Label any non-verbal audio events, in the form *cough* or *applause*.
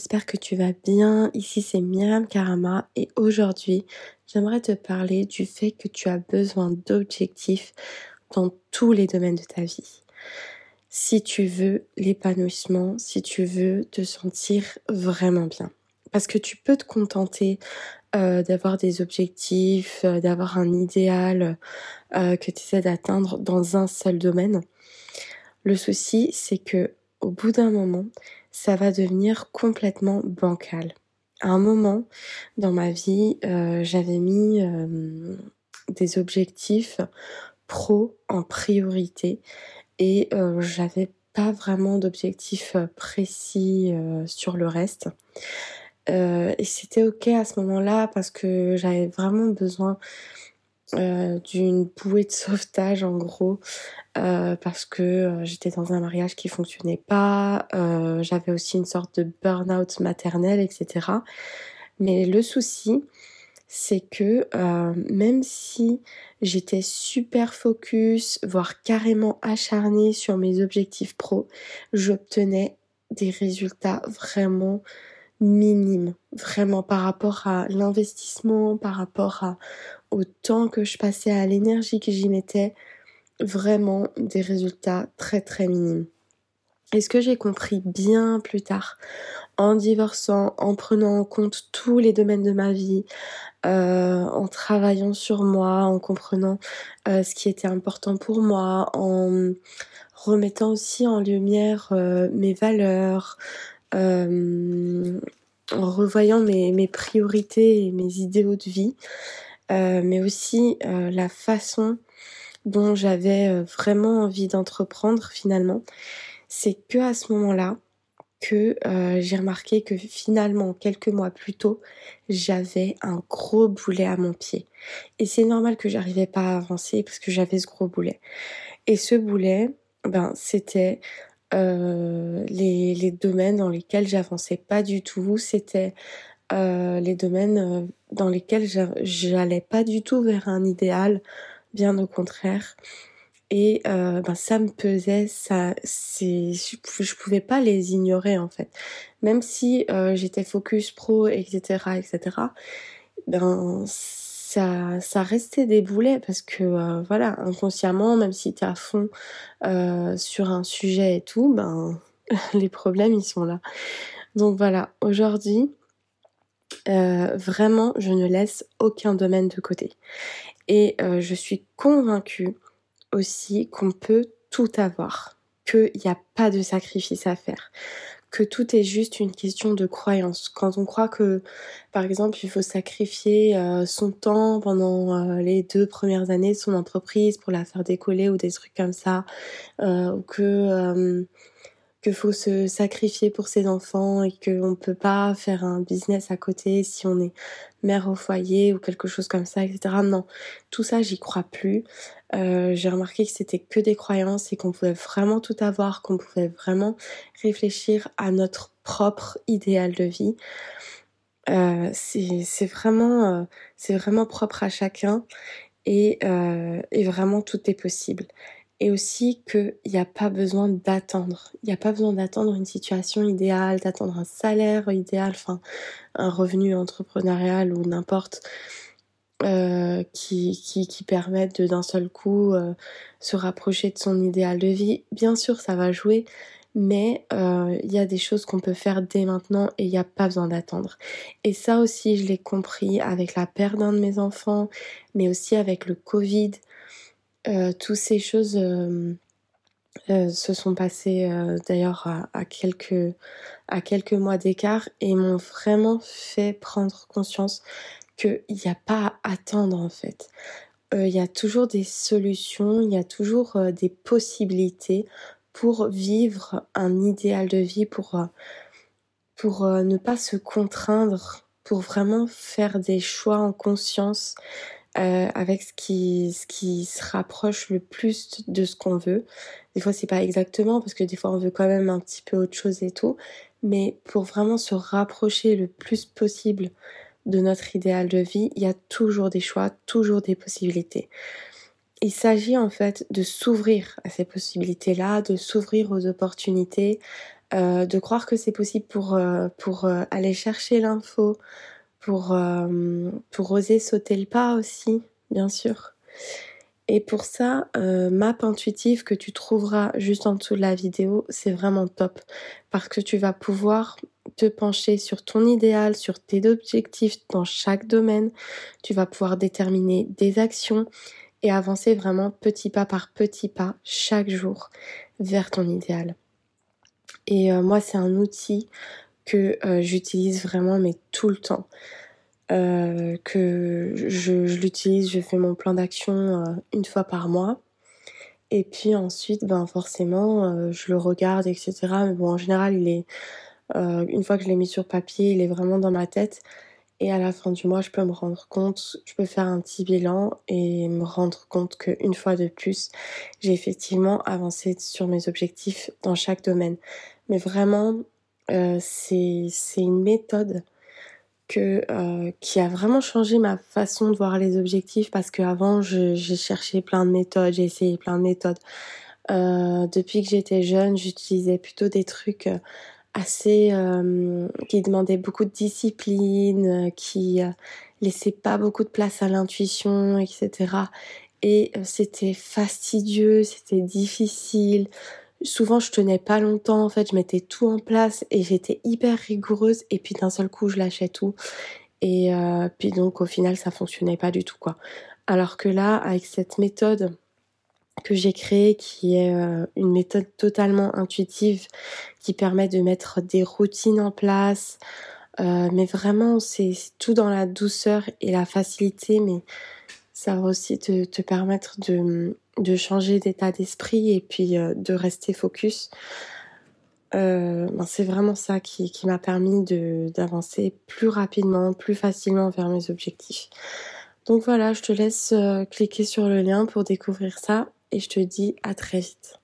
j'espère que tu vas bien. Ici c'est Myriam Karama et aujourd'hui j'aimerais te parler du fait que tu as besoin d'objectifs dans tous les domaines de ta vie. Si tu veux l'épanouissement, si tu veux te sentir vraiment bien. Parce que tu peux te contenter euh, d'avoir des objectifs, euh, d'avoir un idéal euh, que tu essaies d'atteindre dans un seul domaine. Le souci, c'est que au bout d'un moment, ça va devenir complètement bancal. À un moment dans ma vie, euh, j'avais mis euh, des objectifs pro en priorité et euh, j'avais pas vraiment d'objectifs précis sur le reste. et c'était ok à ce moment-là parce que j'avais vraiment besoin euh, d'une bouée de sauvetage en gros euh, parce que euh, j'étais dans un mariage qui fonctionnait pas, j'avais aussi une sorte de burn-out maternel, etc. Mais le souci, c'est que même si j'étais super focus, voire carrément acharnée sur mes objectifs pro, j'obtenais des résultats vraiment minime, vraiment par rapport à l'investissement, par rapport à, au temps que je passais, à l'énergie que j'y mettais, vraiment des résultats très très minimes. Et ce que j'ai compris bien plus tard, en divorçant, en prenant en compte tous les domaines de ma vie, euh, en travaillant sur moi, en comprenant euh, ce qui était important pour moi, en remettant aussi en lumière euh, mes valeurs, euh, en revoyant mes, priorités et mes idéaux de vie, euh, mais aussi euh, la façon dont j'avais vraiment envie d'entreprendre finalement, c'est que à ce moment-là que j'ai remarqué que finalement quelques mois plus tôt, j'avais un gros boulet à mon pied. Et c'est normal que j'arrivais pas à avancer parce que j'avais ce gros boulet. Et ce boulet, ben c'était les, les, domaines dans lesquels j'avançais pas du tout, c'était euh, les domaines euh, dans lesquels j'allais pas du tout vers un idéal, bien au contraire. Et euh, ben ça me pesait, ça, c'est, je, pouvais pas les ignorer en fait. Même si euh, j'étais focus pro, etc., etc. Ben ça, restait des boulets parce que euh, voilà, inconsciemment, même si tu es à fond euh, sur un sujet et tout, ben *laughs* les problèmes ils sont là. Donc voilà, aujourd'hui, euh, vraiment, je ne laisse aucun domaine de côté. Et je suis convaincue aussi qu'on peut tout avoir, qu'il n'y a pas de sacrifice à faire que tout est juste une question de croyance. Quand on croit que, par exemple, il faut sacrifier euh, son temps pendant euh, les deux premières années de son entreprise pour la faire décoller ou des trucs comme ça, euh, ou que qu'il faut se sacrifier pour ses enfants et qu'on ne peut pas faire un business à côté si on est mère au foyer ou quelque chose comme ça, etc. Non, tout ça, j'y crois plus. Euh, j'ai remarqué que c'était que des croyances et qu'on pouvait vraiment tout avoir, qu'on pouvait vraiment réfléchir à notre propre idéal de vie. Euh, c'est vraiment, euh, vraiment propre à chacun et, euh, et vraiment tout est possible et aussi qu'il n'y a pas besoin d'attendre. Il n'y a pas besoin d'attendre une situation idéale, d'attendre un salaire idéal, enfin un revenu entrepreneurial ou n'importe euh, qui, qui, qui permettent de d'un seul coup euh, se rapprocher de son idéal de vie. Bien sûr, ça va jouer, mais euh, il y a des choses qu'on peut faire dès maintenant et il n'y a pas besoin d'attendre. Et ça aussi, je l'ai compris avec la perte d'un de mes enfants, mais aussi avec le Covid. Toutes ces choses se sont passées d'ailleurs à, quelques, à quelques mois d'écart et m'ont vraiment fait prendre conscience qu'il n'y a pas à attendre en fait. Il y a toujours des solutions, il y a toujours des possibilités pour vivre un idéal de vie, pour, pour ne pas se contraindre, pour vraiment faire des choix en conscience, euh, avec ce qui, ce qui se rapproche le plus de ce qu'on veut. Des fois, c'est pas exactement parce que des fois, on veut quand même un petit peu autre chose et tout. Mais pour vraiment se rapprocher le plus possible de notre idéal de vie, il y a toujours des choix, toujours des possibilités. Il s'agit en fait de s'ouvrir à ces possibilités-là, de s'ouvrir aux opportunités, de croire que c'est possible pour, pour aller chercher l'info, pour oser sauter le pas aussi, bien sûr. Et pour ça, euh, map intuitive que tu trouveras juste en dessous de la vidéo, c'est vraiment top parce que tu vas pouvoir te pencher sur ton idéal, sur tes objectifs dans chaque domaine. Tu vas pouvoir déterminer des actions et avancer vraiment petit pas par petit pas chaque jour vers ton idéal. Et euh, moi, c'est un outil que euh, j'utilise vraiment mais tout le temps. Euh, que je, l'utilise, je fais mon plan d'action euh, une fois par mois. Et puis ensuite, ben forcément, euh, je le regarde, etc. Mais bon, en général, une fois que je l'ai mis sur papier, il est vraiment dans ma tête. Et à la fin du mois, je peux me rendre compte, je peux faire un petit bilan et me rendre compte qu'une fois de plus, j'ai effectivement avancé sur mes objectifs dans chaque domaine. Mais vraiment, c'est une méthode euh, qui a vraiment changé ma façon de voir les objectifs parce qu'avant j'ai cherché plein de méthodes, j'ai essayé plein de méthodes. Euh, depuis que j'étais jeune, j'utilisais plutôt des trucs euh, assez qui demandaient beaucoup de discipline, qui laissaient pas beaucoup de place à l'intuition, etc. Et c'était fastidieux, c'était difficile souvent je tenais pas longtemps en fait je mettais tout en place et j'étais hyper rigoureuse et puis d'un seul coup je lâchais tout. Et euh, puis donc au final ça fonctionnait pas du tout quoi. Alors que là avec cette méthode que j'ai créée qui est euh, une méthode totalement intuitive qui permet de mettre des routines en place euh, mais vraiment c'est tout dans la douceur et la facilité mais ça va aussi te, permettre de de changer d'état d'esprit et puis euh, de rester focus. Euh, ben c'est vraiment ça qui, qui m'a permis d'avancer plus rapidement, plus facilement vers mes objectifs. Donc voilà, je te laisse euh, cliquer sur le lien pour découvrir ça et je te dis à très vite.